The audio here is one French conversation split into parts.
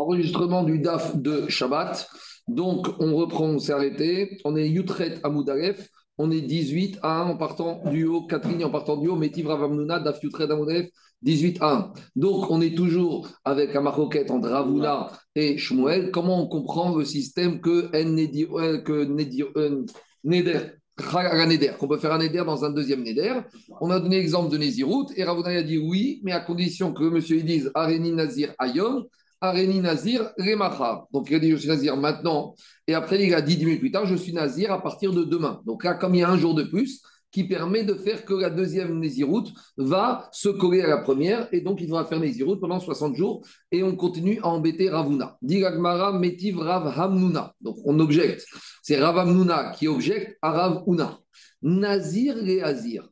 enregistrement du DAF de Shabbat. Donc, on reprend, on s'est arrêté. On est Yutret Amoudalef. On est 18 à 1 en partant du haut, 4 lignes en partant du haut, Métiv Ravamnuna, Daf Yutret Amoudalef, 18 à 1. Donc, on est toujours avec un maroquette entre Ravuna et Shmuel. Comment on comprend le système que, que Neder, qu'on peut faire un Neder dans un deuxième Neder On a donné l'exemple de Nézirut et Ravuna a dit oui, mais à condition que monsieur dise Areni Nazir Ayom. Areni Nazir Remacha. Donc il a dit je suis Nazir maintenant. Et après il a dit dix minutes plus tard je suis Nazir à partir de demain. Donc là, comme il y a un jour de plus, qui permet de faire que la deuxième Néziroute va se coller à la première et donc il faudra faire Néziroute pendant 60 jours et on continue à embêter Ravuna. Diragmara Metiv Rav Hamnuna. Donc on objecte. C'est Rav Hamnuna qui objecte à Rav Nazir et.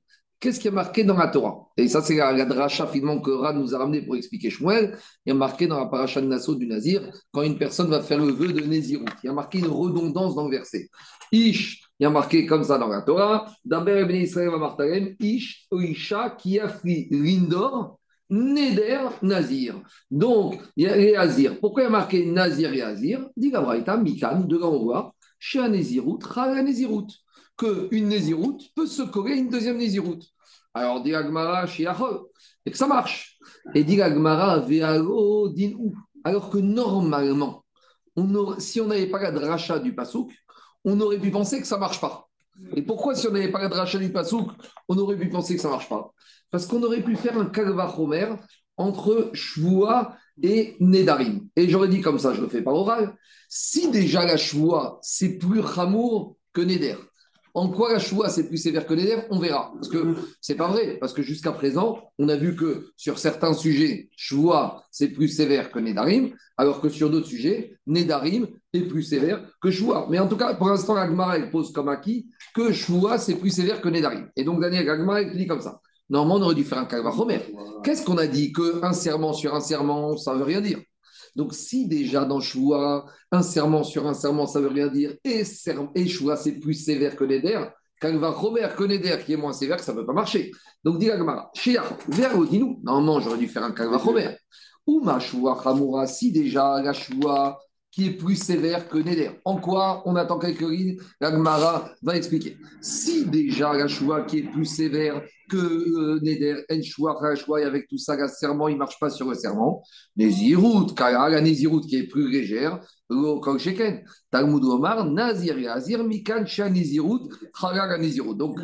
Qu'est-ce qui est marqué dans la Torah? Et ça, c'est la, dracha finalement que Rad nous a ramené pour expliquer Shmuel. Il y a marqué dans la paracha de Nassau du Nazir, quand une personne va faire le vœu de Nézirut. Il y a marqué une redondance dans le verset. Ish, il y a marqué comme ça dans la Torah, Daber ibn Israël Martalem, Ish, Oisha, Kiafri, Lindor, Neder, Nazir. Donc, il y a les Azir. Pourquoi il y a marqué Nazir et Azir? Dit Gabraïta, Mikan, de là on chez un Nézirut, Ra Nézirut qu'une Néziroute peut se coller une deuxième Néziroute. Alors, dit Agmara, et que ça marche. Et dit Agmara, din Alors que normalement, si on n'avait pas la dracha du pasouk, on aurait pu penser que ça ne marche pas. Et pourquoi, si on n'avait pas la dracha du pasouk, on aurait pu penser que ça ne marche pas? Parce qu'on aurait pu faire un kalvachomer entre Shvoua et Nedarim. Et j'aurais dit comme ça, je le fais par oral. Si déjà la Shvoua, c'est plus Hamour que Neder, en quoi la choua c'est plus sévère que les On verra. Parce que c'est pas vrai. Parce que jusqu'à présent, on a vu que sur certains sujets, choua c'est plus sévère que Nedarim, alors que sur d'autres sujets, Nedarim est plus sévère que choua. Mais en tout cas, pour l'instant, Agmara pose comme acquis que choua c'est plus sévère que Nedarim. Et donc, Daniel Agmara dit comme ça. Normalement, on aurait dû faire un Kalvachomer. Qu'est-ce qu'on a dit Qu'un serment sur un serment, ça ne veut rien dire. Donc, si déjà dans Choua, un serment sur un serment, ça veut rien dire, et, et Choua, c'est plus sévère que Neder, quand va Robert que Neder, qui est moins sévère, ça ne peut pas marcher. Donc, dit Agmara, vers dis-nous, normalement, j'aurais dû faire un Kalva Robert. Ou ma Choua Hamoura, si déjà la qui est plus sévère que Neder. En quoi on attend quelques lignes? L'Agmara va expliquer. Si déjà la qui est plus sévère que euh, Neder, En choua, et avec tout ça, le serment, il ne marche pas sur le serment. Nézirout, la Nézirout qui est plus légère, Talmud Omar, Nazir Azir, Mikan Nézirout, Nézirout. Donc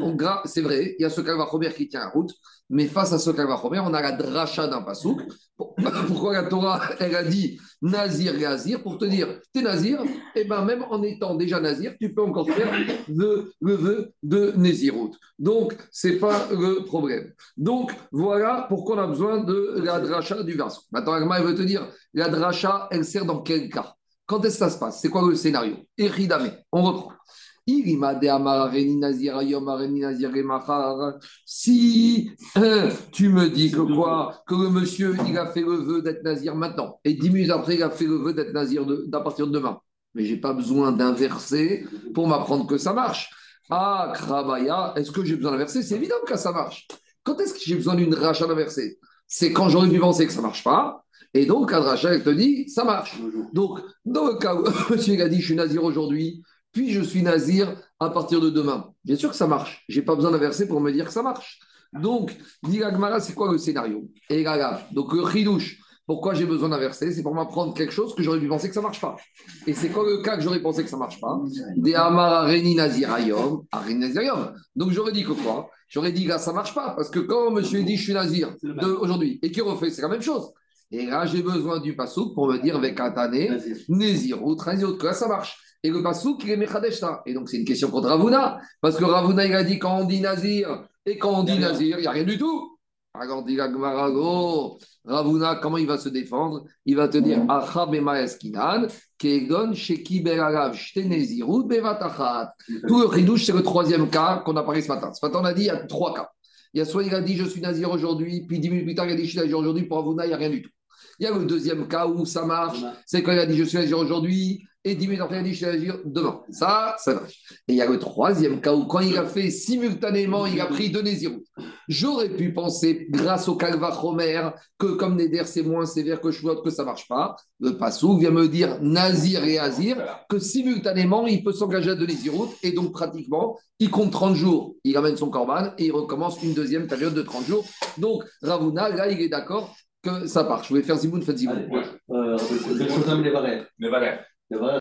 c'est vrai, il y a ce Kalvachomer qui tient la route. Mais face à ce Kalvachomer, on a la dracha d'un pasouk. Pourquoi la Torah, elle a dit Nazir et Azir Pour te dire, tu es Nazir, et bien même en étant déjà Nazir, tu peux encore faire le, vœu de Nézirut. Donc, ce n'est pas le problème. Donc, voilà pourquoi on a besoin de la dracha du verso. Maintenant, Agma, elle veut te dire, la dracha, elle sert dans quel cas? Quand est-ce que ça se passe? C'est quoi le scénario? Eridame, on reprend. Si hein, tu me dis que quoi? Que le monsieur, il a fait le vœu d'être nazir maintenant, et dix minutes après, il a fait le vœu d'être nazir d'à partir de demain. Mais j'ai pas besoin d'inverser pour m'apprendre que ça marche. Ah, Krabaya, est-ce que j'ai besoin d'inverser C'est évident que ça marche. Quand est-ce que j'ai besoin d'une rachat d'inverser C'est quand j'aurais pu penser que ça marche pas. Et donc, un rachat, te dit, ça marche. Donc, dans le cas où monsieur a dit, je suis nazir aujourd'hui, puis je suis nazir à partir de demain. Bien sûr que ça marche. Je n'ai pas besoin d'inverser pour me dire que ça marche. Donc, dit c'est quoi le scénario? Et là, donc le chidouche, pourquoi j'ai besoin d'inverser C'est pour m'apprendre quelque chose que j'aurais dû penser que ça ne marche pas. Et c'est quoi le cas que j'aurais pensé que ça ne marche pas Des Amar Nazirayom, Nazirayom. Donc j'aurais dit que quoi? J'aurais dit là, ça ne marche pas. Parce que quand monsieur dit je suis nazir aujourd'hui et qu'il refait, c'est la même chose. Et là, j'ai besoin du pasouk pour me dire avec Atane, Nézir ou que là, ça marche. Et le pasouk, il est Mechadeshta. Et donc, c'est une question contre Ravuna. Parce que Ravuna, il a dit quand on dit Nazir et quand on dit Nazir, il n'y a rien du tout. Alors, dit Ravuna, comment il va se défendre? Il va te dire Kegon, Tout le chidouche, c'est le troisième cas qu'on a parlé ce matin. Ce matin, on a dit il y a trois cas. Il y a soit il a dit je suis nazir aujourd'hui, puis dix minutes plus tard, il a dit je suis nazir aujourd'hui. Pour Ravuna, il n'y a rien du tout. Il y a le deuxième cas où ça marche, c'est quand il a dit je suis agir aujourd'hui, et 10 minutes après il a dit je suis agir demain. Ça, ça marche. Et il y a le troisième cas où quand il a fait simultanément, il a pris deux Nézirut. J'aurais pu penser, grâce au Kalva Romer, que comme Neder c'est moins sévère que Shuvot, que ça marche pas. Le Passou vient me dire Nazir et Azir, que simultanément il peut s'engager à deux Nézirut, et donc pratiquement il compte 30 jours, il amène son corban et il recommence une deuxième période de 30 jours. Donc Ravuna, là, il est d'accord que ça marche. Je vais faire Zimoun, faites Zimoun. Euh, les barrières. Les barrières.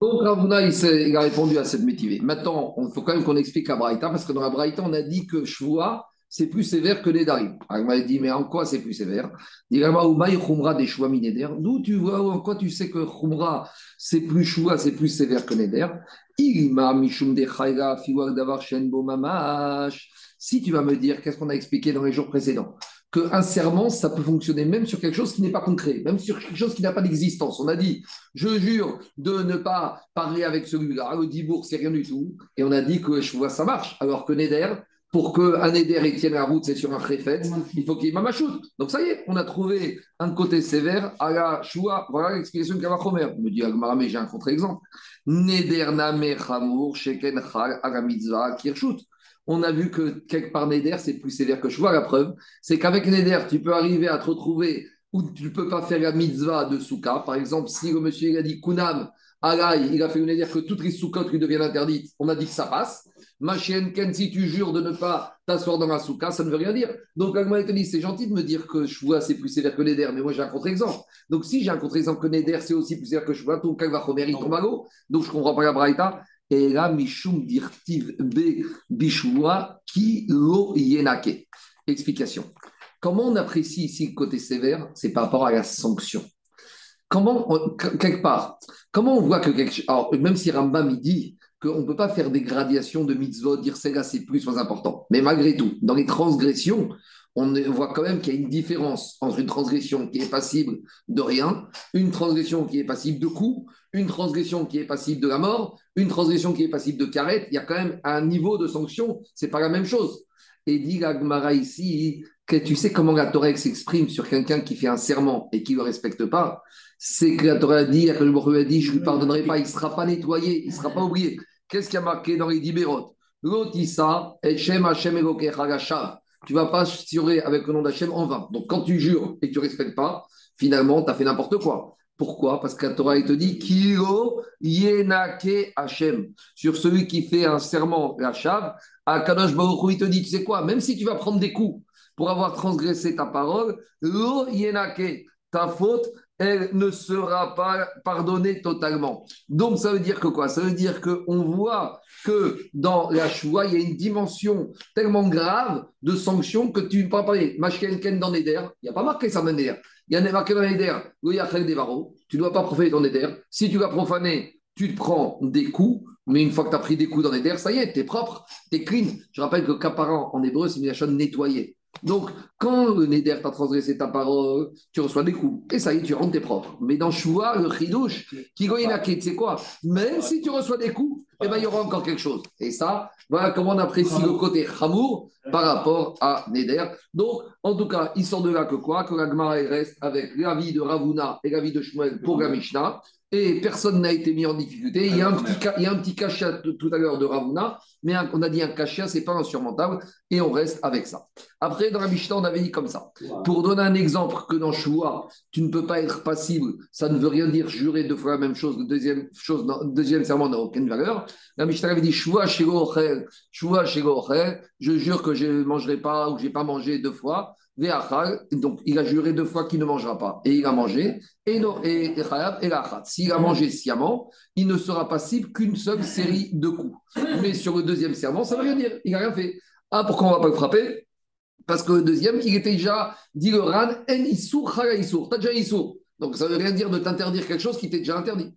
Donc Ravuna, il, a répondu à cette métivée. Maintenant, il faut quand même qu'on explique la Braïta, parce que dans la Braïta, on a dit que Shvoa, c'est plus sévère que les Darim. Alors, il m'a dit, mais en quoi c'est plus sévère? Des D'où tu vois, en quoi tu sais que Khumra, c'est plus Shvoa, c'est plus sévère que Neder? Si tu vas me dire, qu'est-ce qu'on a expliqué dans les jours précédents? Qu'un serment, ça peut fonctionner même sur quelque chose qui n'est pas concret, même sur quelque chose qui n'a pas d'existence. On a dit, je jure de ne pas parler avec celui-là, le Dibourg, c'est rien du tout. Et on a dit que je vois ça marche. Alors que Neder, pour qu'un Neder tienne la route, c'est sur un Khéfet, il faut qu'il y ait Mamachout. Donc ça y est, on a trouvé un côté sévère à la Choua. Voilà l'explication de Kavachomer. me dit Agmara, mais j'ai un contre-exemple. Neder Namer Hamour, Sheken Chal, Kirshut on a vu que quelque part Neder, c'est plus sévère que vois La preuve, c'est qu'avec Neder, tu peux arriver à te retrouver où tu ne peux pas faire la mitzvah de Souka. Par exemple, si le monsieur il a dit Kunam, Alay, il a fait une Neder que toutes les Soukot lui deviennent interdites, on a dit que ça passe. Machien Ken, si tu jures de ne pas t'asseoir dans la souka, ça ne veut rien dire. Donc, Agma dit c'est gentil de me dire que je vois c'est plus sévère que Neder, mais moi j'ai un contre-exemple. Donc, si j'ai un contre-exemple que Neder, c'est aussi plus sévère que je vois, ton Kalvachomer, il tombe à l'eau. Donc, je ne comprends pas la Braïta. Et là, Mishum Dirtiv Be Bishua Ki Lo Yenake. Explication. Comment on apprécie ici le côté sévère? C'est par rapport à la sanction. Comment, quelque part, comment on voit que quelque Alors, même si Rambam il dit qu'on ne peut pas faire des gradations de mitzvot, dire c'est là c'est plus, moins important. Mais malgré tout, dans les transgressions, on voit quand même qu'il y a une différence entre une transgression qui est passible de rien, une transgression qui est passible de coup, une transgression qui est passible de la mort, une transgression qui est passible de carette. Il y a quand même un niveau de sanction, c'est pas la même chose. Et dit Gagmara ici que tu sais comment la Torah s'exprime sur quelqu'un qui fait un serment et qui ne le respecte pas, c'est que la Torah dit, que le a dit, je ne lui pardonnerai pas, il ne sera pas nettoyé, il ne sera pas oublié. Qu'est-ce qui a marqué dans les Dibérot L'otissa, Echem Hashem tu vas pas jurer avec le nom d'Hachem en vain. Donc quand tu jures et que tu ne respectes pas, finalement, tu as fait n'importe quoi. Pourquoi? Parce que la Torah, te dit Kiro Yenake Hachem. Sur celui qui fait un serment, la Shav, à Kadosh Baruch il te dit Tu sais quoi? Même si tu vas prendre des coups pour avoir transgressé ta parole, Lo Yenake, ta faute, elle ne sera pas pardonnée totalement. Donc ça veut dire que quoi? Ça veut dire qu'on voit que dans la choix, il y a une dimension tellement grave de sanction que tu ne peux pas parler. Ken dans Neder, il n'y a pas marqué ça dans Neder. Il y a marqué dans Neder, tu ne dois pas profaner ton Neder. Si tu vas profaner, tu te prends des coups. Mais une fois que tu as pris des coups dans les ça y est, tu es propre, tu es clean. Je rappelle que Kaparan en hébreu, c'est une nettoyer. Donc, quand le Neder t'a transgressé ta parole, tu reçois des coups. Et ça y est, tu rentres tes propres. Mais dans Choua, le qui tu sais quoi? Même si tu reçois des coups, eh ben, il y aura encore quelque chose. Et ça, voilà comment on apprécie le côté Hamour par rapport à Neder. Donc, en tout cas, il sort de là que quoi? Que la Gemara reste avec l'avis de Ravuna et l'avis de Shmuel pour la Mishnah et personne n'a été mis en difficulté. Il y a un petit, il y a un petit cachet tout à l'heure de Ravuna, mais on a dit un cachet, c'est pas insurmontable, et on reste avec ça. Après, dans la Mishnah, on avait dit comme ça. Pour donner un exemple que dans Shua, tu ne peux pas être passible, ça ne veut rien dire jurer deux fois la même chose, le deuxième, chose, deuxième serment n'a aucune valeur. La Mishnah avait dit Shua Shego Shua je jure que je ne mangerai pas ou que je n'ai pas mangé deux fois donc il a juré deux fois qu'il ne mangera pas. Et il a mangé. Et, non, et, S'il a mangé sciemment, il ne sera passible qu'une seule série de coups. Mais sur le deuxième serment, ça ne veut rien dire. Il n'a rien fait. Ah, pourquoi on ne va pas le frapper? Parce que le deuxième, il était déjà dit le ran en issour, Tu as déjà issour. Donc ça ne veut rien dire de t'interdire quelque chose qui t'est déjà interdit.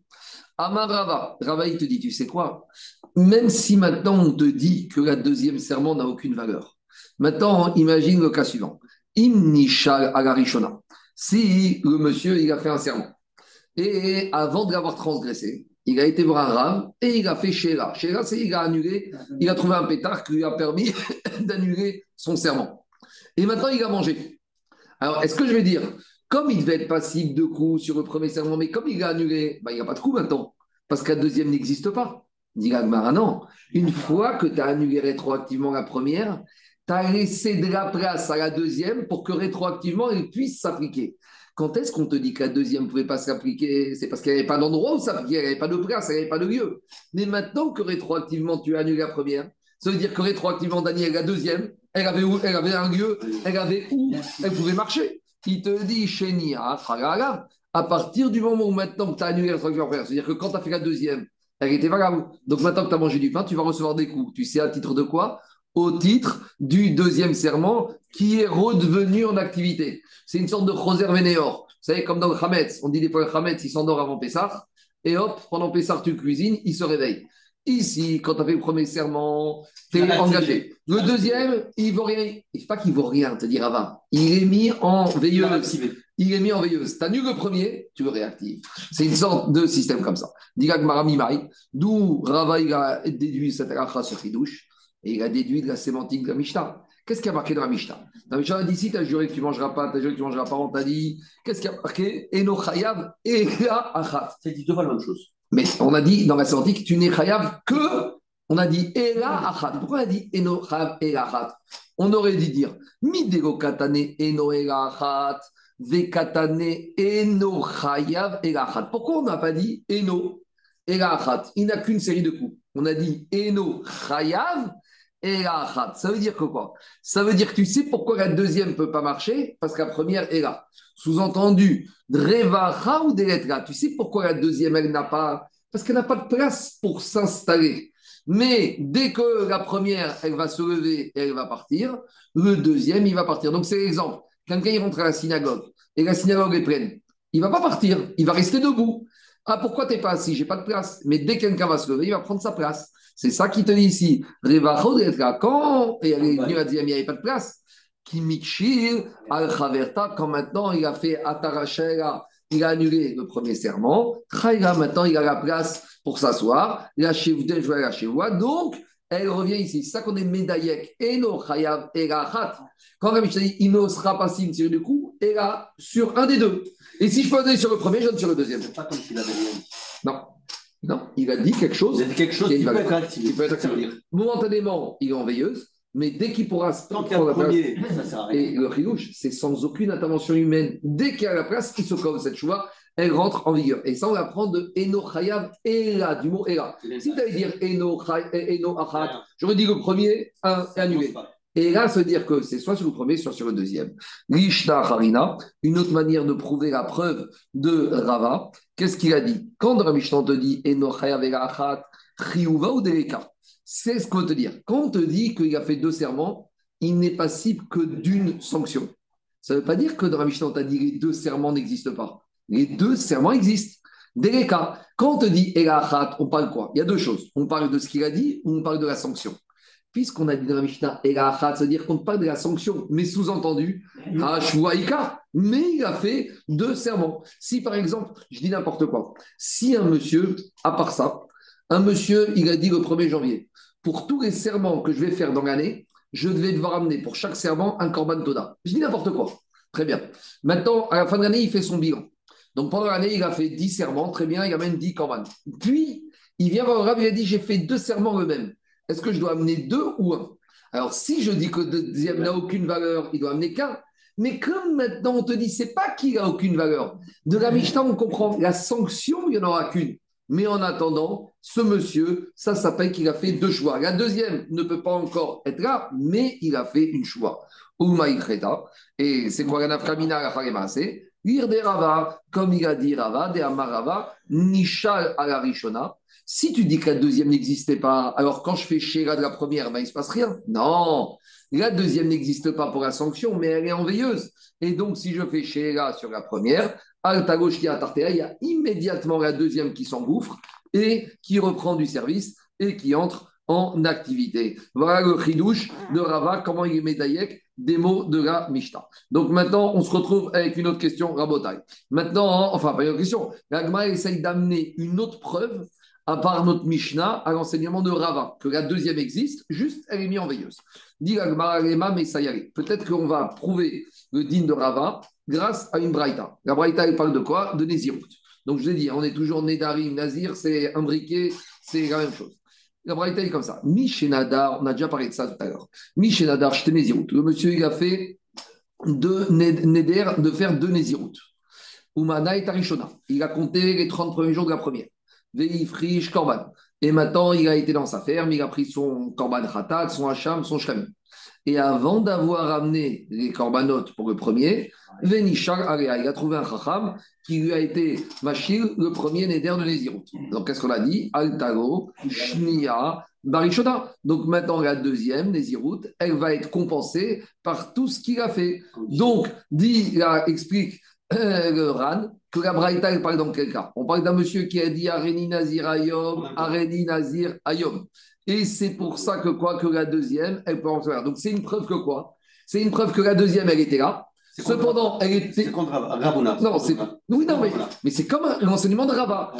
Amar Rava, Rava, il te dit, tu sais quoi? Même si maintenant on te dit que la deuxième serment n'a aucune valeur, maintenant imagine le cas suivant. Imnishal Agarishona. Si le monsieur, il a fait un serment, et avant de l'avoir transgressé, il a été voir un rave et il a fait Sheila. Sheila, c'est il a annulé, il a trouvé un pétard qui lui a permis d'annuler son serment. Et maintenant, il a mangé. Alors, est-ce que je vais dire, comme il devait être passible de coups sur le premier serment, mais comme il a annulé, bah, il n'y a pas de coup maintenant, parce que la deuxième n'existe pas. Dit non. Une fois que tu as annulé rétroactivement la première, tu as laissé de la place à la deuxième pour que rétroactivement elle puisse s'appliquer. Quand est-ce qu'on te dit que la deuxième ne pouvait pas s'appliquer? C'est parce qu'elle n'avait pas d'endroit où s'appliquer, elle n'avait pas de place, elle n'avait pas de lieu. Mais maintenant que rétroactivement tu as annulé la première, ça veut dire que rétroactivement Daniel, la deuxième, elle avait, où, elle avait un lieu, elle avait où elle pouvait marcher. Il te dit, Shenia, à partir du moment où maintenant que tu as annulé la rétroactivement c'est-à-dire que quand tu as fait la deuxième, elle était valable. Donc maintenant que tu as mangé du pain, tu vas recevoir des coups. Tu sais à titre de quoi? Au titre du deuxième serment qui est redevenu en activité. C'est une sorte de Roser Vénéor. Vous savez, comme dans le Hametz, on dit des fois le Hametz, il s'endort avant Pessah, et hop, pendant Pessah, tu cuisines, il se réveille. Ici, quand tu as fait le premier serment, tu es engagé. Le deuxième, il ne vaut rien. Il pas qu'il vaut rien, te dire avant. Il est mis en veilleuse. Il est mis en veilleuse. Tu annules le premier, tu le réactives. C'est une sorte de système comme ça. Digag Maramimai, d'où Rava a déduit cette racha sur Fidouche, et il a déduit de la sémantique de la Mishnah. Qu'est-ce qui a marqué dans la Mishnah? Dans la Mishnah, on a dit si tu as juré que tu ne mangeras pas, tu as juré que tu ne mangeras pas, on t'a dit qu'est-ce qui a marqué? Eno Chayav et Achat. C'est dit deux fois la même chose. Mais on a dit dans la sémantique, tu n'es chayav que, on a dit Ela Achat. Pourquoi on a dit Eno Chayav Ela Achat? On aurait dû dire Midego Katane Eno Ela Achat, Vekatane Eno Chayav. Pourquoi on n'a pas dit Eno Ela Achat? Il n'a qu'une série de coups. On a dit Eno Chayav Ela Achat. Ça veut dire quoi? Ça veut dire que tu sais pourquoi la deuxième ne peut pas marcher? Parce que la première est là. Sous-entendu, Drevacha ou Deletra? Tu sais pourquoi la deuxième, elle n'a pas. Parce qu'elle n'a pas de place pour s'installer. Mais dès que la première, elle va se lever et elle va partir, le deuxième, il va partir. Donc, c'est l'exemple. Quelqu'un, il rentre à la synagogue et la synagogue est pleine. Il ne va pas partir, il va rester debout. Ah, pourquoi tu n'es pas assis? J'ai pas de place. Mais dès que quelqu'un va se lever, il va prendre sa place. C'est ça qui te dit ici. Quand et elle est venue à dire, il n'y avait pas de place qui al Chaverta, quand maintenant il a fait Atarachela, il a annulé le premier serment, maintenant il a la place pour s'asseoir, la chevde jouer la chevoie, donc elle revient ici. C'est ça qu'on est médaillek, Eno Chayav Erachat. Quand la Mishnah dit, il ne sera pas signe sur du coup, et là, sur un des deux. Et si je peux donner sur le premier, je donne sur le deuxième. C'est pas comme s'il avait. Non, il a dit quelque chose. Il a dit quelque chose qui, peut être activé. peut être activé. Momentanément, il est en veilleuse. Mais dès qu'il pourra se prendre la premier, ça Et le chilouche, c'est sans aucune intervention humaine. Dès qu'il y a la place, il se colle cette choix, elle rentre en vigueur. Et ça, on l'apprend de Eno Chayav Ela, du mot Ela. Si tu allais dire Eno, Eno Achat, j'aurais dit le premier, un, et annulé. Et là, ça veut dire que c'est soit sur le premier, soit sur le deuxième. Rishta Harina, une autre manière de prouver la preuve de Rava. Qu'est-ce qu'il a dit? Quand dans la te dit ou Deleka? C'est ce qu'on te dire. Quand on te dit qu'il a fait deux serments, il n'est passible que d'une sanction. Ça ne veut pas dire que dans t'a dit les deux serments n'existent pas. Les deux serments existent. Cas, quand on te dit Elachat, on parle quoi? Il y a deux choses. On parle de ce qu'il a dit ou on parle de la sanction? Puisqu'on a dit dans la Mishnah Elachat, ça veut dire qu'on parle de la sanction, mais sous-entendu, Ashwaïka, mais il a fait deux serments. Si par exemple, je dis n'importe quoi, si un monsieur, à part ça, un monsieur, il a dit le 1er janvier, pour tous les serments que je vais faire dans l'année, je devais devoir amener pour chaque serment un korban toda. Je dis n'importe quoi. Très bien. Maintenant, à la fin de l'année, il fait son bilan. Donc pendant l'année, il a fait 10 serments, très bien, il amène 10 korban. Puis, il vient voir le rab, il a dit j'ai fait deux serments eux-mêmes. Est-ce que je dois amener deux ou un? Alors, si je dis que le deuxième n'a aucune valeur, il doit amener qu'un. Mais comme maintenant on te dit, c'est pas qu'il n'a aucune valeur. De la Mishnah, on comprend la sanction, il n'y en aura qu'une. Mais en attendant, ce monsieur, ça s'appelle qu'il a fait deux choix. La deuxième ne peut pas encore être là, mais il a fait une choix. Et c'est quoi la nafkamina la comme il a dit Rava, des Amarava, Nishal à la. Si tu dis que la deuxième n'existait pas, alors quand je fais Shera de la première, ben, il ne se passe rien. Non, la deuxième n'existe pas pour la sanction, mais elle est en veilleuse. Et donc, si je fais Shera sur la première, Alta gauche qui a il y a immédiatement la deuxième qui s'engouffre et qui reprend du service et qui entre en activité. Voilà le chidouche de Rava, comment il met Dayek des mots de la Mishnah. Donc maintenant, on se retrouve avec une autre question, Rabotai. Maintenant, enfin, pas une autre question, L'Agma essaye d'amener une autre preuve à part notre Mishnah à l'enseignement de Rava, que la deuxième existe, juste elle est mise en veilleuse. Dit L'Agma, mais ça y est. Peut-être qu'on va prouver le din de Rava grâce à une braïta. La braïta, elle parle de quoi? De Nézirut. Donc, je l'ai dit, on est toujours Nédarim, Nazir, c'est imbriqué, c'est la même chose. La braïta est comme ça. Mishenadar, on a déjà parlé de ça tout à l'heure. Mishenadar, je. Le monsieur, il a fait deux Néder, de faire deux Nézirut. Umana et Tarishona. Il a compté les 30 premiers jours de la première. Veifrish Korban. Et maintenant, il a été dans sa ferme, il a pris son Korban Khatat, son Hacham, son Shkami. Et avant d'avoir amené les corbanotes pour le premier, Venishar il a trouvé un chacham qui lui a été Machil, le premier Neder de Nézirut. Donc, qu'est-ce qu'on a dit? Altago, Shnia, Barishoda. Donc, maintenant, la deuxième, Nézirut, elle va être compensée par tout ce qu'il a fait. Donc, dit, là, explique euh, le Ran, que la Braïta, elle parle dans quel cas? On parle d'un monsieur qui a dit Areni Nazir Ayom, Areni Nazir Ayom. Et c'est pour ça que quoi? Que la deuxième, elle peut en faire. Donc c'est une preuve que quoi? C'est une preuve que la deuxième, elle était là. Cependant, elle était. C'est contre Ravuna. Non, c'est. Oui, non, mais, mais c'est comme l'enseignement de Rava.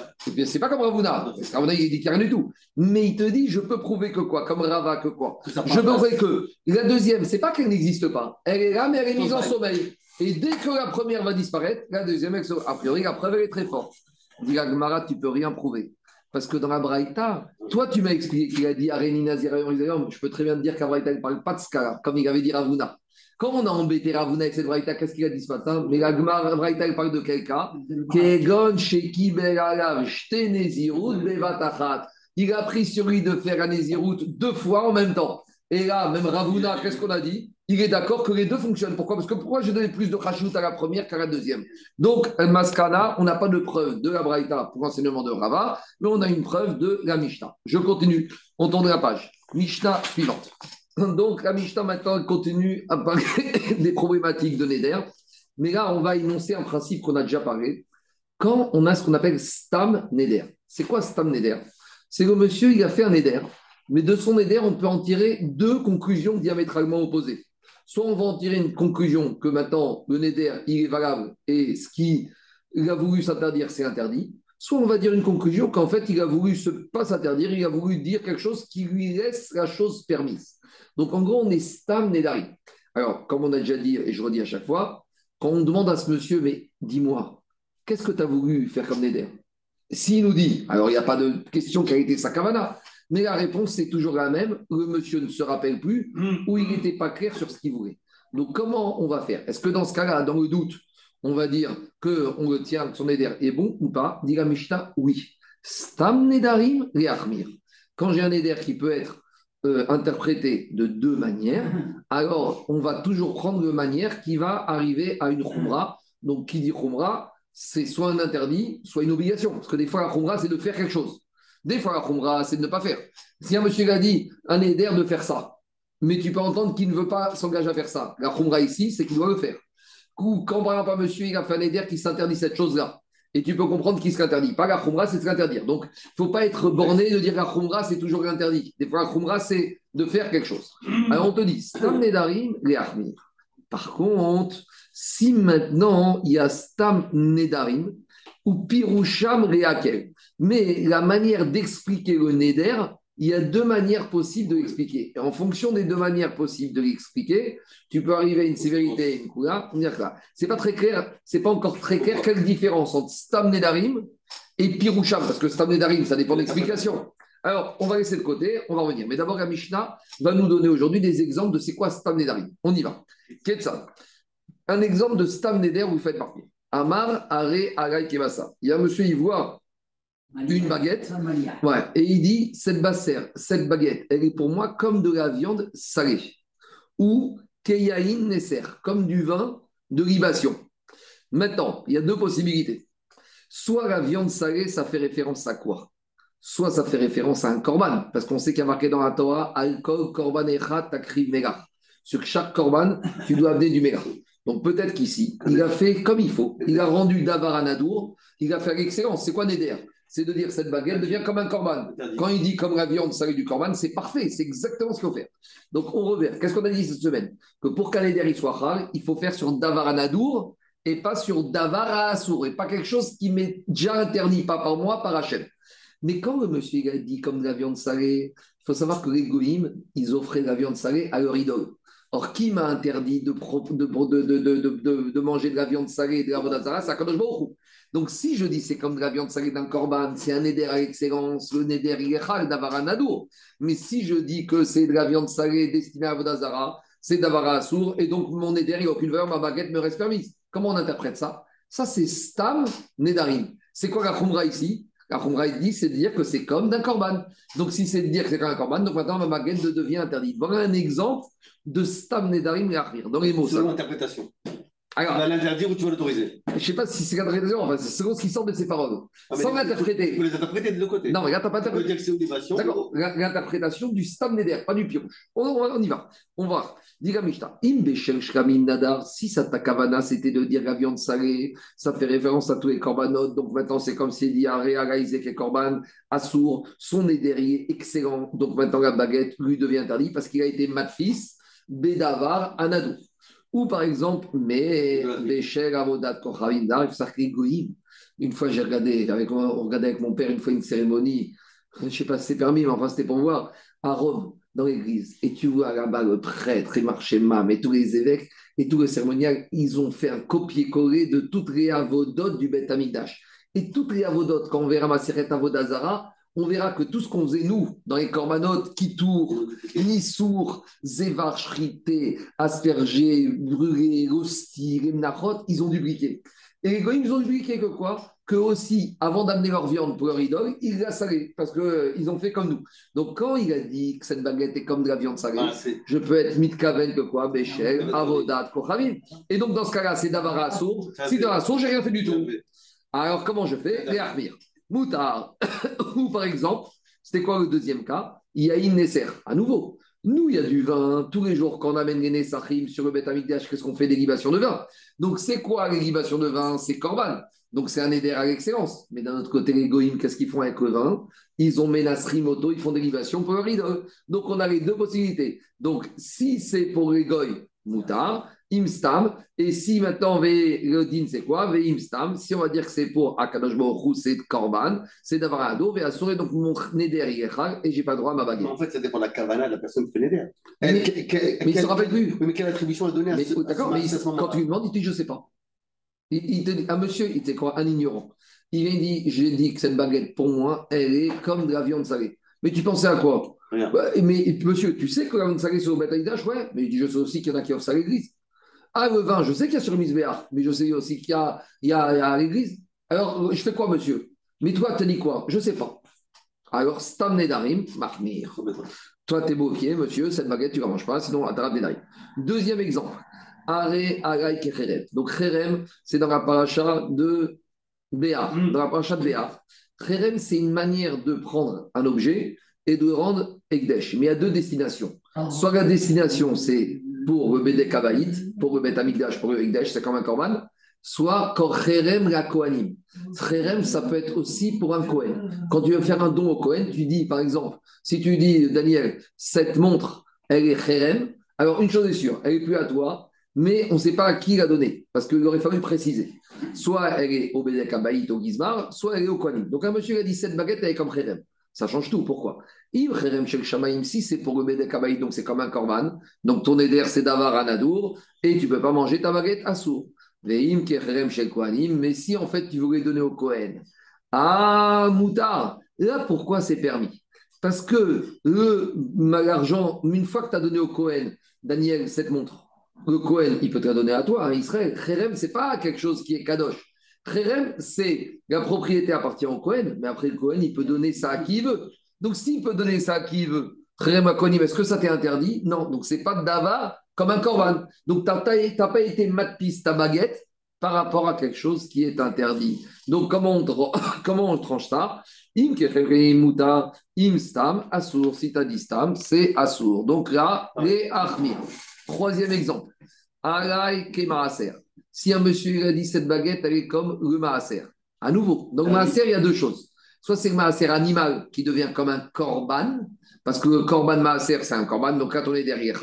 C'est pas comme Ravuna. Ravuna, il dit qu'il n'y a rien du tout. Mais il te dit, je peux prouver que quoi? Comme Rava, que quoi? Je peux prouver que la deuxième, c'est pas qu'elle n'existe pas. Elle est là, mais elle est mise en sommeil. Et dès que la première va disparaître, la deuxième, elle, a priori, la preuve, elle est très forte. Dit Gmara, tu peux rien prouver. Parce que dans la Braïta, toi, tu m'as expliqué qu'il a dit Areni Nazir, je peux très bien te dire qu'à Braïta, il ne parle pas de ce cas-là, comme il avait dit Ravuna. Quand on a embêté Ravuna avec cette Braïta, qu'est-ce qu'il a dit ce matin? Mais la Braïta, il parle de quel Il a pris sur lui de faire un Nézirut deux fois en même temps. Et là, même Ravuna, qu'est-ce qu'on a dit? Il est d'accord que les deux fonctionnent. Pourquoi? Parce que pourquoi je donnais plus de Khashout à la première qu'à la deuxième? Donc, Maskana, on n'a pas de preuve de la Braïta pour l'enseignement de Rava, mais on a une preuve de la Mishnah. Je continue. On tourne la page. Mishnah suivante. Donc, la Mishnah maintenant continue à parler des problématiques de Neder. Mais là, on va énoncer un principe qu'on a déjà parlé. Quand on a ce qu'on appelle Stam Neder. C'est quoi Stam Neder? C'est le monsieur, il a fait un Neder mais de son éder, on peut en tirer deux conclusions diamétralement opposées. Soit on va en tirer une conclusion que maintenant le Néder, il est valable et ce qu'il a voulu s'interdire, c'est interdit. Soit on va dire une conclusion qu'en fait, il a voulu se, pas s'interdire, il a voulu dire quelque chose qui lui laisse la chose permise. Donc en gros, on est Stam Nédari. Alors, comme on a déjà dit, et je redis à chaque fois, quand on demande à ce monsieur, mais dis-moi, qu'est-ce que tu as voulu faire comme Néder S'il nous dit, alors il n'y a pas de question qui a été sa kavana, mais la réponse, c'est toujours la même. Le monsieur ne se rappelle plus ou il n'était pas clair sur ce qu'il voulait. Donc, comment on va faire? Est-ce que dans ce cas-là, dans le doute, on va dire qu'on le tient, que son éder est bon ou pas Dit la Mishnah, oui. Stam nedarim reachmir. Quand j'ai un éder qui peut être euh, interprété de deux manières, alors on va toujours prendre une manière qui va arriver à une khumra. Donc, qui dit khumra, c'est soit un interdit, soit une obligation. Parce que des fois, la khumra, c'est de faire quelque chose. Des fois, la khumra, c'est de ne pas faire. Si un monsieur a dit, un éder de faire ça, mais tu peux entendre qu'il ne veut pas s'engager à faire ça. La khumra ici, c'est qu'il doit le faire. Ou quand par exemple un monsieur il a fait un éder qui s'interdit cette chose-là, et tu peux comprendre qu'il se l'interdit. Pas la khumra, c'est se l'interdire. Donc, il ne faut pas être borné de dire la khumra, c'est toujours l'interdit. Des fois, la khumra, c'est de faire quelque chose. Alors, on te dit, stam nedarim, les Par contre, si maintenant il y a stam nedarim, ou piroucham reakel, mais la manière d'expliquer le Neder, il y a deux manières possibles de l'expliquer. En fonction des deux manières possibles de l'expliquer, tu peux arriver à une sévérité et une coula. C'est pas très clair, c'est pas encore très clair quelle différence entre Stam Nedarim et Piroucham, parce que Stam Nedarim, ça dépend de l'explication. Alors, on va laisser de côté, on va revenir. Mais d'abord, la Mishnah va nous donner aujourd'hui des exemples de c'est quoi Stam Nedarim. On y va. ça Un exemple de Stam Neder, vous faites partie. Amar, Are, Aray, Kebasa. Il y a un monsieur, il voit une baguette. Ouais, et il dit cette bassère, cette baguette, elle est pour moi comme de la viande salée. Ou keyaïn nesser, comme du vin de libation. Maintenant, il y a deux possibilités. Soit la viande salée, ça fait référence à quoi? Soit ça fait référence à un korban, parce qu'on sait qu'il y a marqué dans la Torah alcool, korban echat, takriv mega. Sur chaque korban, tu dois amener du méga. Donc peut-être qu'ici, il a fait comme il faut. Il a rendu Davar il a fait l'excellence. C'est quoi Neder? C'est de dire cette baguette devient comme un corban. Quand il dit comme la viande salée du corban, c'est parfait. C'est exactement ce qu'il faut faire. Donc on revient. Qu'est-ce qu'on a dit cette semaine? Que pour qu'un Neder soit il faut faire sur Davar et pas sur Davar et pas quelque chose qui m'est déjà interdit, pas par moi, par Hachem. Mais quand le monsieur a dit comme la viande salée, il faut savoir que les goïms, ils offraient la viande salée à leur idole. Or, qui m'a interdit de, de, de, manger de la viande salée et de la vodazara C'est Akadosh Baruch Donc, si je dis c'est comme de la viande salée d'un korban, c'est un éder à l'excellence, le neder yechal d'avoir un ado. Mais si je dis que c'est de la viande salée destinée à vodazara, c'est d'avoir un et donc mon éder, il n'a aucune valeur, ma baguette me reste permise. Comment on interprète ça? Ça, c'est stam nedarim. C'est quoi la khumra ici? La khumra, dit, c'est de dire que c'est comme d'un korban. Donc, si c'est de dire que c'est comme un korban, donc maintenant ma baguette devient interdite. Voilà un exemple de stam nedarim et Dans les mots. C'est l'interprétation. Alors, tu vas l'interdire ou tu vas l'autoriser Je ne sais pas si c'est l'interprétation, enfin, c'est selon ce qui sort de ces paroles. Ah, Sans l'interpréter. Vous les interpréter de l'autre côté. Non, regarde, t'as pas interprété. D'accord, l'interprétation du stam neder, pas du pirouche. On, on, y va. On va. Diga Mishta. Nadar, si ça kavana, c'était de dire la viande salée, ça fait référence à tous les corbanotes. Donc maintenant, c'est comme s'il dit à réaliser que corban, assour, son éderier excellent. Donc maintenant, la baguette lui devient interdite parce qu'il a été matfis, bédavar, anadou. Ou par exemple, mais Béchel, Avodat, Kochavindar, Une fois, j'ai regardé avec, on regardait avec mon père une fois une cérémonie, je ne sais pas si c'est permis, mais enfin c'était pour voir, à Rome, dans l'église. Et tu vois là-bas le prêtre et Marchémam et tous les évêques et tous les cérémonials, ils ont fait un copier-coller de toutes les avodotes du Beth Amikdash. Et toutes les avodotes, quand on verra ma Maseret Avodazara, on verra que tout ce qu'on faisait, nous, dans les corbanotes, Kitour, Nissour, Zévar, Shrité, Asperger, Brûlé, Rosti, Remnachot, ils ont dupliqué. Et les ils ont dupliqué que quoi? Que aussi, avant d'amener leur viande pour leur idole, ils la salé, parce qu'ils euh, ont fait comme nous. Donc, quand il a dit que cette baguette est comme de la viande salée, ah, je peux être mitkaven que quoi? Béchel, Avodat, Kochavim. Et donc, dans ce cas-là, c'est Davara Assour. Si Davara Assour, j'ai rien fait du tout. Alors, comment je fais? Les. Moutar. Ou par exemple, c'était quoi le deuxième cas? Il y a Nesser. À nouveau, nous, il y a du vin. Tous les jours, quand on amène les Nessachim sur le Beth qu'est-ce qu'on fait? Des de vin. Donc, c'est quoi les de vin? C'est Corban. Donc, c'est un éder à l'excellence. Mais d'un autre côté, les Goïms, qu'est-ce qu'ils font avec le vin? Ils ont Ménasri Moto, ils font des pour leur idole. Donc, on a les deux possibilités. Donc, si c'est pour les Goïms, Moutar, Imstam. Et si maintenant, le din, c'est quoi? Imstam. Si on va dire que c'est pour Akadosh Baruch c'est Korban, c'est d'avoir un dos, assurer donc mon Neder et j'ai pas droit à ma baguette. En fait, ça dépend de la Kavana de la personne qui fait Neder. Mais, mais il ne se rappelle plus. Mais quelle attribution elle donnée à ce D'accord, mais quand tu lui demandes, il te dit Je ne sais pas. Il, te dit Un monsieur, il était quoi? Un ignorant. Il vient dit J'ai dit que cette baguette, pour moi, elle est comme de la viande salée. Mais tu pensais à quoi? Mais monsieur, tu sais que la viande salée sur le bétail Ouais, mais il dit Je sais aussi qu'il y en a qui offrent ça à l'église. Ah, le vin, je sais qu'il y a sur Misbéach, mais je sais aussi qu'il y a, il y a, à l'église. Alors, je fais quoi, monsieur? Mais toi, tu dis quoi? Je ne sais pas. Alors, Stam Nedarim, Mahmir. Toi, tu es bloqué, monsieur, cette baguette, tu ne la manges pas, sinon, Atarab Nedarim. Deuxième exemple. Are, Arai, Kecherem. Donc, Kherem, c'est dans la paracha de Béa, hmm. dans la paracha de c'est une manière de prendre un objet et de rendre Ekdesh. Mais il y a deux destinations. Ah. Soit la destination, c'est pour le Kabaït, pour le Betamikdash, pour le Ekdesh, c'est comme un Korban, soit Korcherem la Kohanim. Cherem, ça peut être aussi pour un Kohen. Quand tu veux faire un don au Kohen, tu dis, par exemple, si tu dis, Daniel, cette montre, elle est Cherem, alors une chose est sûre, elle n'est plus à toi, mais on ne sait pas à qui la donner, parce qu'il aurait fallu préciser. Soit elle est au Bédé Kabaït, au Gizmar, soit elle est au Kohanim. Donc un monsieur a dit, cette baguette, elle est comme Cherem. Ça change tout. Pourquoi? Si c'est pour le Bédé donc c'est comme un korban. Donc ton éder, c'est d'avoir un adour et tu ne peux pas manger ta baguette à sourd. Mais si en fait tu voulais donner au Kohen, ah, moutard, là pourquoi c'est permis? Parce que l'argent, une fois que tu as donné au Kohen, Daniel, cette montre, le Kohen, il peut te la donner à toi, à Israël. Kherem, ce n'est pas quelque chose qui est kadosh. Kherem, c'est la propriété appartient au Kohen, mais après le Kohen, il peut donner ça à qui il veut. Donc s'il peut donner ça à qui il veut, est-ce que ça t'est interdit? Non, donc c'est pas d'ava comme un korban. Donc tu n'as pas été matpis ta baguette par rapport à quelque chose qui est interdit. Donc comment on, comment on tranche ça? Im muta, im stam, assour. Si tu as dit stam, c'est assour. Donc là, les achmir. Troisième exemple. Alay kemaaser. Si un monsieur a dit cette baguette, elle est comme le maaser. À nouveau. Donc, ah maaser, il y a deux choses. Soit c'est le maaser animal qui devient comme un korban, parce que le korban maaser, c'est un korban, donc quand on est derrière,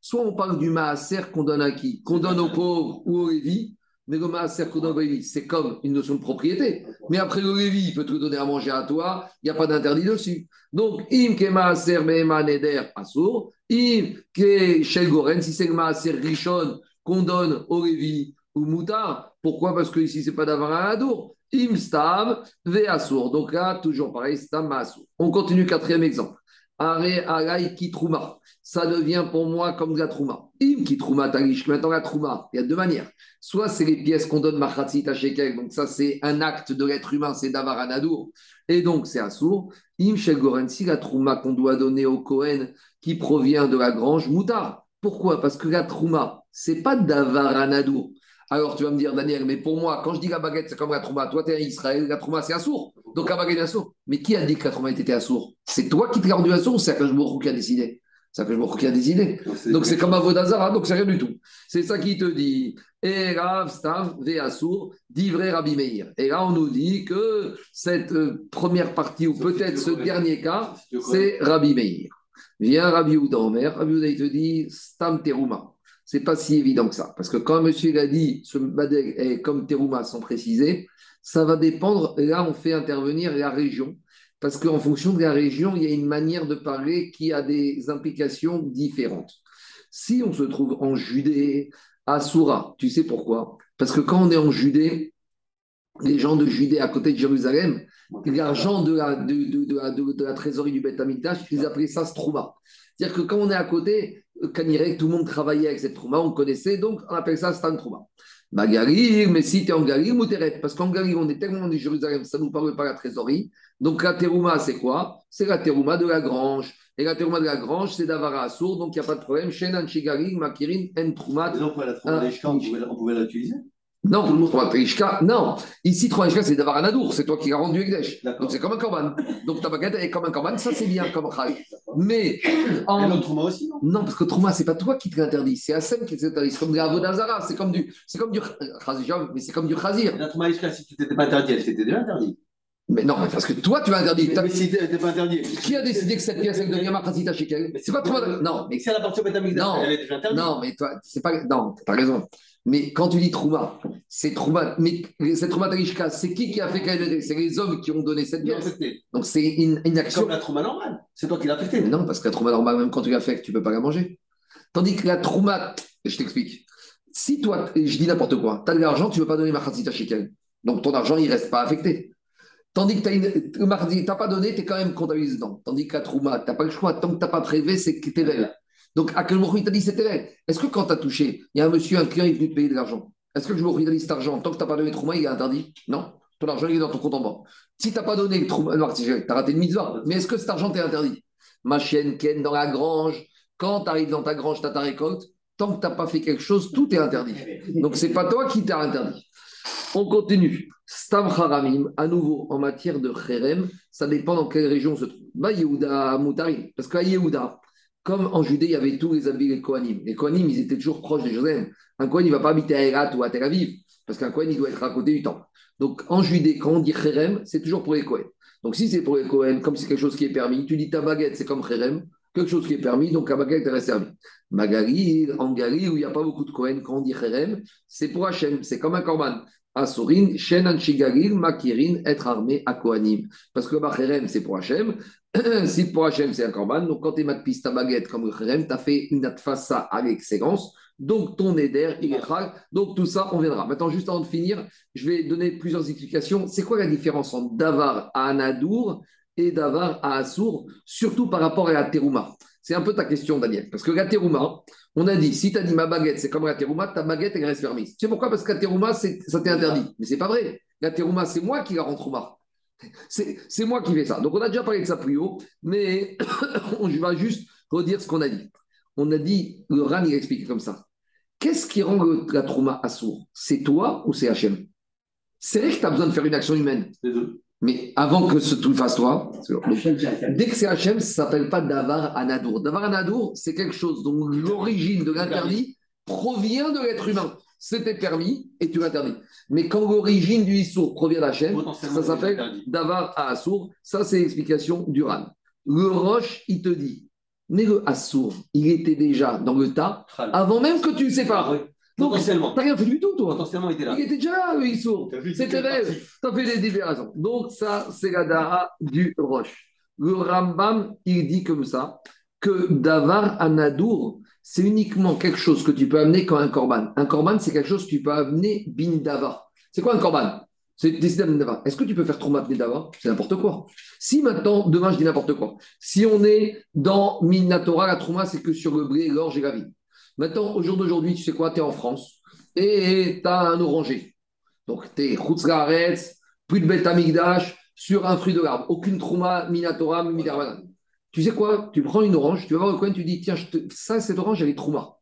soit on parle du maaser qu'on donne à qui? Qu'on donne aux pauvres ou aux lévis, mais le maaser qu'on donne aux lévis, c'est comme une notion de propriété. Mais après, le lévi, il peut te donner à manger à toi, il n'y a pas d'interdit dessus. Donc, im ke maaser neder assour, Chez Goren, si c'est le Maaser Rishon qu'on donne au Révi ou Moutar, pourquoi? Parce que ici, ce n'est pas d'avoir un Adour. Im Stav, Veasour. Donc là, toujours pareil, Maasour. On continue, quatrième exemple. Are Kitrouma. Ça devient pour moi comme de la Trouma. Im Kitrouma Talish. Maintenant, la Trouma, il y a deux manières. Soit c'est les pièces qu'on donne Machatzit à Shekel. Donc ça, c'est un acte de l'être humain, c'est d'avoir un Adour. Et donc, c'est Assour. Im Shel Goren, si la Trouma qu'on doit donner au Kohen qui provient de la grange, Moutar. Pourquoi? Parce que la Trouma, c'est pas d'avoir un Adour. Alors tu vas me dire, Daniel, mais pour moi, quand je dis la baguette, c'est comme la trouma. Toi, tu es en Israël, la trouma, c'est assour. Donc la baguette est assour. Mais qui a dit que la trouma était assour C'est toi qui t'es rendu assour ou c'est Akashbourou qui a décidé? C'est Akashbourou qui a décidé. Donc c'est comme Avodazara, donc c'est rien du tout. C'est ça qui te dit. Et Rav Stav ve assour, vrai Rabbi Meir. Et là, on nous dit que cette euh, première partie, ou peut-être ce dernier cas, c'est Rabbi Meir. Viens Rabbi Ouda Omer. Rabbi Ouda, il te dit Stam Teruma c'est pas si évident que ça. Parce que quand monsieur a dit ce badeg est comme Terouma sans préciser, ça va dépendre. Et là, on fait intervenir la région. Parce qu'en fonction de la région, il y a une manière de parler qui a des implications différentes. Si on se trouve en Judée, à Soura, tu sais pourquoi? Parce que quand on est en Judée, les gens de Judée à côté de Jérusalem, l'argent de la, de, de, la, trésorerie du Beth Amikdash, ils appelaient ça Strouma. C'est-à-dire que quand on est à côté, Kanirek, tout le monde travaillait avec cette Trouma, on connaissait, donc on appelle ça Stan Trouma. Magalir, mais si tu es en Galir, Mouteret, parce qu'en Galir, on est tellement de Jérusalem, ça ne nous parle pas la trésorerie. Donc la Terouma, c'est quoi? C'est la Terouma de la grange. Et la Terouma de la grange, c'est d'Avara Assour, donc il n'y a pas de problème. Shenan Shigalir, Makirin, Trouma. La Trouma on pouvait l'utiliser? Non, tout le monde Non, ici, Troishka, c'est d'avoir un adour, c'est toi qui l'as rendu Ekdesh. Donc c'est comme un korban. Donc ta baguette est comme un korban, ça c'est bien comme Khal. Mais. En... le Trouma aussi, non? Non, parce que Trouma, c'est pas toi qui te l'interdit, c'est Hassan qui te l'interdit. C'est comme du Avodazara, c'est comme du. C'est comme du. mais c'est comme du Khazir. La Trouma, si tu t'étais pas interdit, elle s'était déjà interdite. Mais non, parce que toi, tu as interdit. Mais, pas interdit. Qui a décidé que cette pièce, elle devient Marcasita chez C'est pas toi. Non, mais. Elle appartient au non, elle est déjà interdite. Non, mais toi, c'est pas. Non, t'as raison. Mais quand tu dis Trouma, c'est Trouma. Mais cette Trouma d'Arishka, c'est qui qui a fait qu'elle C'est les hommes qui ont donné cette pièce. Donc c'est une, une, action. Comme la Trouma normale. C'est toi qui l'as affectée. Non, parce que la Trouma normale, même quand tu l'as tu ne peux pas la manger. Tandis que la Trouma, je t'explique. Si toi, je dis n'importe quoi, tu as de l'argent, tu ne veux pas donner Marcasita chez Donc ton argent, il ne reste pas affecté. Tandis que tu n'as pas donné, tu es quand même comptabilisé dedans. Tandis la Trouma, tu n'as pas le choix. Tant que tu n'as pas prélevé, c'est que tu es réel. Donc, à quel moment il t'a dit c'était vrai Est-ce que quand tu as touché, il y a un monsieur, un client, est venu te payer de l'argent? Est-ce que le jour où il t'a cet argent, tant que tu n'as pas donné Trouma, il est interdit? Non. Ton argent, il est dans ton compte en banque. Si tu n'as pas donné Trouma, tu as raté une mitzvah. Mais est-ce que cet argent t'est interdit? Ma chienne, Ken, dans la grange, quand tu arrives dans ta grange, tu as ta récolte, tant que tu n'as pas fait quelque chose, tout est interdit. Donc, ce n'est pas toi qui t'as interdit. On continue. Stam Haramim, à nouveau, en matière de Kherem, ça dépend dans quelle région on se trouve. Bah, Yehuda, Moutari. Parce qu'à Yehuda, comme en Judée, il y avait tous les habits des Kohanim. Les Kohanim, ils étaient toujours proches de Jérusalem. Un Kohen, il ne va pas habiter à Erat ou à Tel Aviv, parce qu'un Kohen, il doit être à côté du temple. Donc en Judée, quand on dit Kherem, c'est toujours pour les Kohen. Donc si c'est pour les Kohen, comme c'est quelque chose qui est permis, tu dis ta baguette, c'est comme Kherem, quelque chose qui est permis, donc la baguette, est servie. Magali, en Gali, où il n'y a pas beaucoup de Kohen, quand on dit Kherem, c'est pour Hachem, c'est comme un korban. Asurin, Shen Anchigalil, Makirin, être armé à Kohanim. Parce que Kherem, c'est pour Hachem, si pour Hachem, c'est un korban, donc quand tu es ta baguette comme kherem, tu as fait une atfassa à l'excellence, donc ton éder, il est chag, donc tout ça, on viendra. Maintenant, juste avant de finir, je vais donner plusieurs explications. C'est quoi la différence entre Davar à Anadour et Davar à Assour, surtout par rapport à la Terouma C'est un peu ta question, Daniel, parce que la Terouma, on a dit, si tu as dit ma baguette, c'est comme la Terouma, ta baguette, elle reste permise. Tu sais pourquoi? Parce que la Terouma, ça t'est interdit. Mais c'est pas vrai. La Terouma, c'est moi qui la rends Trouma. C'est moi qui fais ça. Donc on a déjà parlé de ça plus haut, mais je vais juste redire ce qu'on a dit. On a dit, le Ran il expliqué comme ça. Qu'est-ce qui rend la trauma sourd C'est toi ou c'est Hachem? C'est vrai que tu as besoin de faire une action humaine. Mais avant que ce tout fasse toi, dès que c'est Hachem, ça ne s'appelle pas Davar Anadour. Davar Anadour, c'est quelque chose dont l'origine de l'interdit provient de l'être humain c'était permis et tu l'interdis. Mais quand l'origine du Issour provient d'Hachem, ça s'appelle Davar à Assour. Ça, c'est l'explication du Ran. Le Roche, il te dit, mais le Assour, il était déjà dans le tas avant même que tu le sépares. Donc, tu n'as rien fait du tout, toi. il était là. Il était déjà là, le Issour. C'était vrai. Tu as fait des libérations. Donc, ça, c'est la Dara du Roche. Le Rambam, il dit comme ça que Davar Anadour, c'est uniquement quelque chose que tu peux amener comme un korban. Un korban, c'est quelque chose que tu peux amener bin Davar. C'est quoi un korban? C'est décider Davar. Est-ce que tu peux faire Troumat Davar? C'est n'importe quoi. Si maintenant, demain je dis n'importe quoi, si on est dans Minatora, la Trouma, c'est que sur le blé, l'orge et la vigne. Maintenant, au jour d'aujourd'hui, tu sais quoi, tu es en France et tu as un oranger. Donc, tu es plus de bête amigdash sur un fruit de l'arbre. Aucune Trouma, Minatora, Midarbanan. Tu sais quoi Tu prends une orange, tu vas voir le coin, tu dis tiens, ça, cette orange, elle est Trouma.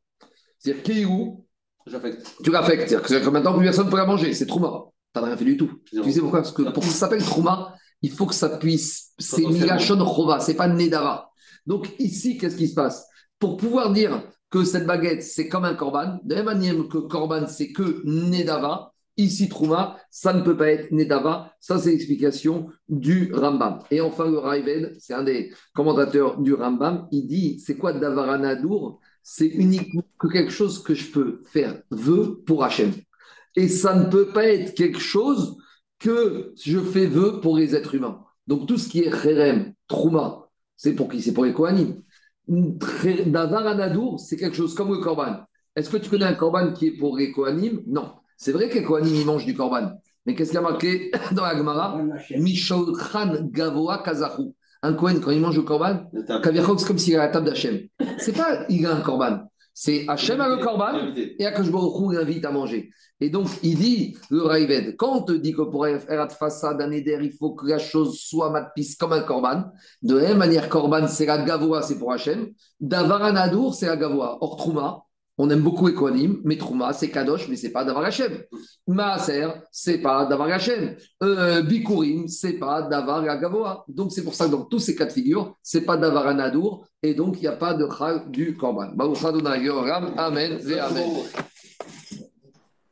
C'est-à-dire, qui est où? Tu l'affectes. C'est-à-dire que maintenant, plus personne ne peut la manger. C'est Trouma. Tu n'as rien fait du tout. Tu sais pourquoi? Parce que pour que ça s'appelle Trouma, il faut que ça puisse. C'est Milachon Chova, c'est pas Nedava. Donc ici, qu'est-ce qui se passe? Pour pouvoir dire que cette baguette, c'est comme un korban, de la même manière que korban, c'est que Nedava, ici, Trouma, ça ne peut pas être Nedava. Ça, c'est l'explication du Rambam. Et enfin, le Raïved, c'est un des commentateurs du Rambam, il dit c'est quoi Davaranadour C'est uniquement que quelque chose que je peux faire vœu pour Hachem. Et ça ne peut pas être quelque chose que je fais vœu pour les êtres humains. Donc tout ce qui est Kherem, Trouma, c'est pour qui? C'est pour les Kohanim. Davar Anadour, c'est quelque chose comme le Korban. Est-ce que tu connais un Korban qui est pour les Kohanim? Non. C'est vrai que les Kohanim, ils mangent du Korban. Mais qu'est-ce qu'il y a marqué dans la Gemara? Khan Gavoa Kazahu. Un Kohen, quand il mange le Korban, c'est comme s'il est à la table d'Hachem. C'est pas il a un Korban. C'est Hachem a le Korban et Akashbaruchou l'invite à manger. Et donc, il dit, le Raïved, quand on te dit que pour faire façade d'un éder, il faut que la chose soit matpis comme un korban, de la même manière, korban, c'est la gavoa, c'est pour Hachem. Davaranadour, c'est la gavoa. Or, trouma, on aime beaucoup Ekonim, mais Trouma, c'est Kadosh, mais c'est pas Davar Hashem. Maaser, c'est pas Davar Hashem. Euh, Bikurim, c'est pas Davar Gavoa. Donc c'est pour ça que dans tous ces cas de figure, c'est pas Davar Anadour, et donc il n'y a pas de Chal du Korban. Amen Amen.